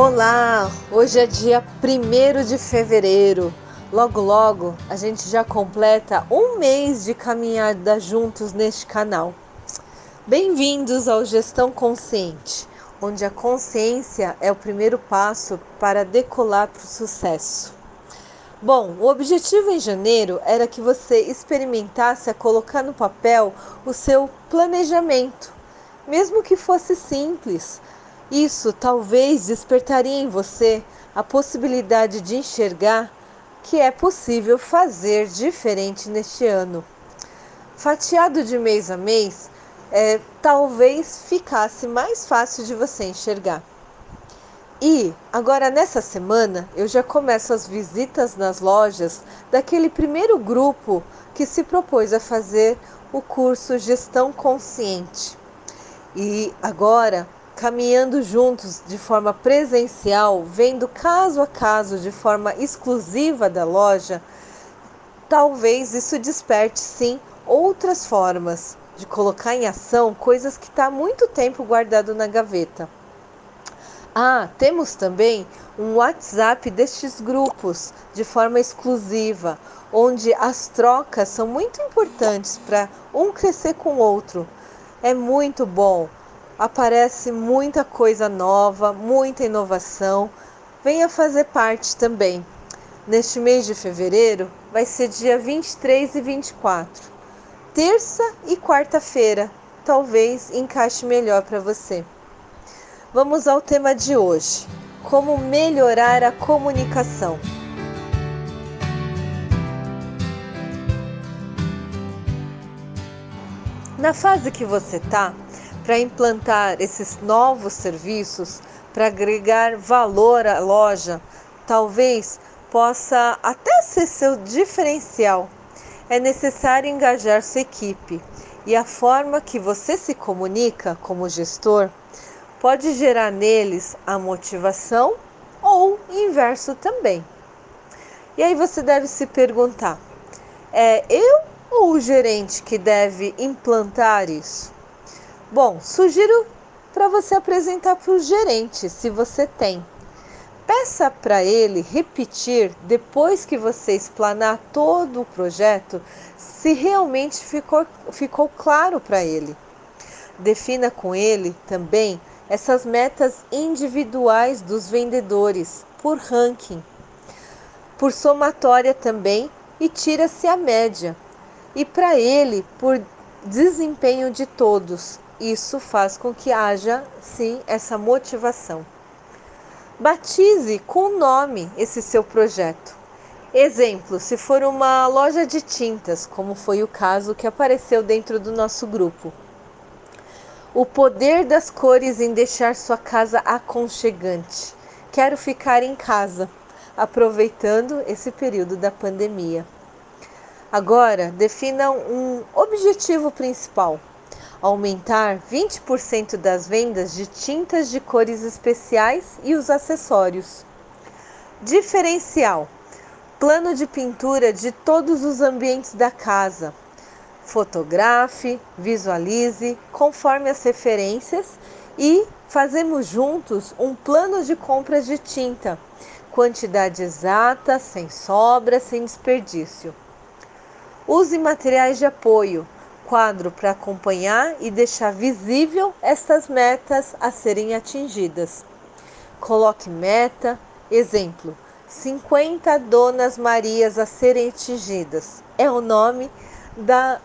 Olá! Hoje é dia 1 de fevereiro. Logo, logo a gente já completa um mês de caminhada juntos neste canal. Bem-vindos ao Gestão Consciente, onde a consciência é o primeiro passo para decolar para o sucesso. Bom, o objetivo em janeiro era que você experimentasse a colocar no papel o seu planejamento, mesmo que fosse simples isso talvez despertaria em você a possibilidade de enxergar que é possível fazer diferente neste ano. Fatiado de mês a mês, é, talvez ficasse mais fácil de você enxergar. E agora nessa semana eu já começo as visitas nas lojas daquele primeiro grupo que se propôs a fazer o curso Gestão Consciente. E agora caminhando juntos de forma presencial, vendo caso a caso de forma exclusiva da loja, talvez isso desperte sim outras formas de colocar em ação coisas que está há muito tempo guardado na gaveta. Ah, temos também um WhatsApp destes grupos de forma exclusiva, onde as trocas são muito importantes para um crescer com o outro. É muito bom aparece muita coisa nova, muita inovação. Venha fazer parte também. Neste mês de fevereiro vai ser dia 23 e 24, terça e quarta-feira. Talvez encaixe melhor para você. Vamos ao tema de hoje: como melhorar a comunicação. Na fase que você está, para implantar esses novos serviços, para agregar valor à loja, talvez possa até ser seu diferencial. É necessário engajar sua equipe e a forma que você se comunica como gestor pode gerar neles a motivação ou inverso também. E aí você deve se perguntar: é eu ou o gerente que deve implantar isso? Bom, sugiro para você apresentar para o gerente, se você tem. Peça para ele repetir depois que você explanar todo o projeto, se realmente ficou, ficou claro para ele. Defina com ele também essas metas individuais dos vendedores por ranking, por somatória também e tira-se a média. E para ele, por desempenho de todos, isso faz com que haja sim essa motivação. Batize com nome esse seu projeto. Exemplo, se for uma loja de tintas, como foi o caso que apareceu dentro do nosso grupo. O poder das cores em deixar sua casa aconchegante. Quero ficar em casa, aproveitando esse período da pandemia. Agora, defina um objetivo principal aumentar 20% das vendas de tintas de cores especiais e os acessórios. Diferencial: plano de pintura de todos os ambientes da casa. Fotografe, visualize conforme as referências e fazemos juntos um plano de compras de tinta, quantidade exata, sem sobra, sem desperdício. Use materiais de apoio, quadro para acompanhar e deixar visível estas metas a serem atingidas. Coloque meta, exemplo, 50 Donas Marias a serem atingidas. É o nome da,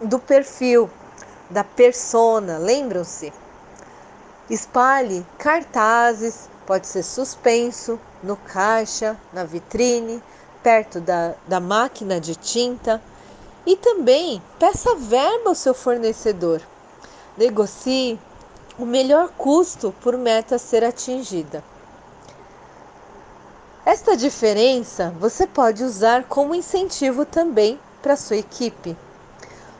do perfil, da persona, lembram-se? Espalhe cartazes, pode ser suspenso, no caixa, na vitrine, perto da, da máquina de tinta e também peça verba ao seu fornecedor. Negocie o melhor custo por meta ser atingida. Esta diferença você pode usar como incentivo também para sua equipe.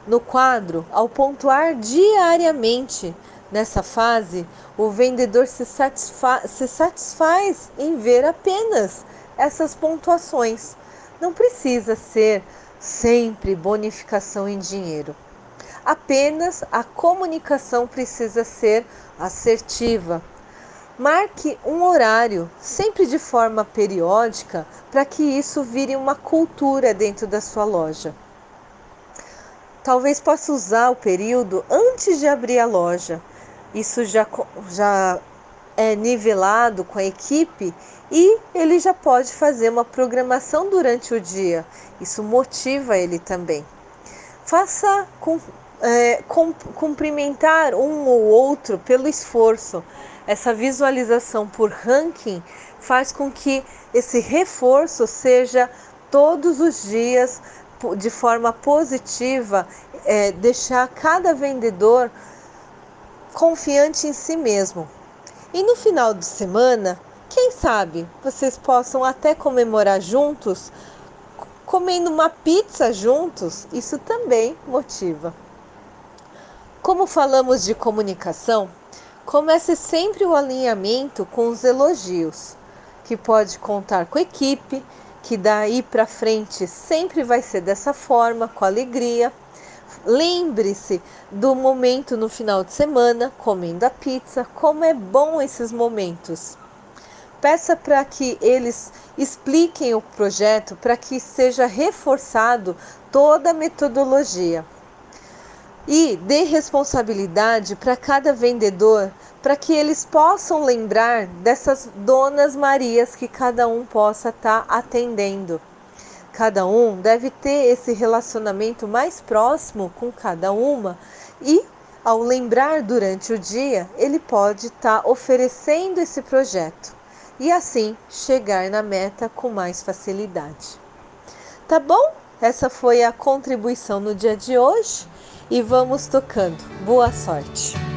No quadro, ao pontuar diariamente nessa fase, o vendedor se, satisfa se satisfaz em ver apenas essas pontuações. Não precisa ser sempre bonificação em dinheiro. Apenas a comunicação precisa ser assertiva. Marque um horário, sempre de forma periódica, para que isso vire uma cultura dentro da sua loja. Talvez possa usar o período antes de abrir a loja. Isso já, já é nivelado com a equipe e ele já pode fazer uma programação durante o dia. Isso motiva ele também. Faça com, é, com, cumprimentar um ou outro pelo esforço. Essa visualização por ranking faz com que esse reforço seja todos os dias de forma positiva, é, deixar cada vendedor confiante em si mesmo. E no final de semana, quem sabe vocês possam até comemorar juntos, comendo uma pizza juntos, isso também motiva. Como falamos de comunicação, comece sempre o alinhamento com os elogios, que pode contar com a equipe, que daí para frente sempre vai ser dessa forma, com alegria. Lembre-se do momento no final de semana, comendo a pizza, como é bom esses momentos. Peça para que eles expliquem o projeto para que seja reforçado toda a metodologia. E dê responsabilidade para cada vendedor para que eles possam lembrar dessas donas Marias que cada um possa estar tá atendendo. Cada um deve ter esse relacionamento mais próximo com cada uma e, ao lembrar durante o dia, ele pode estar tá oferecendo esse projeto e assim chegar na meta com mais facilidade. Tá bom? Essa foi a contribuição no dia de hoje e vamos tocando. Boa sorte!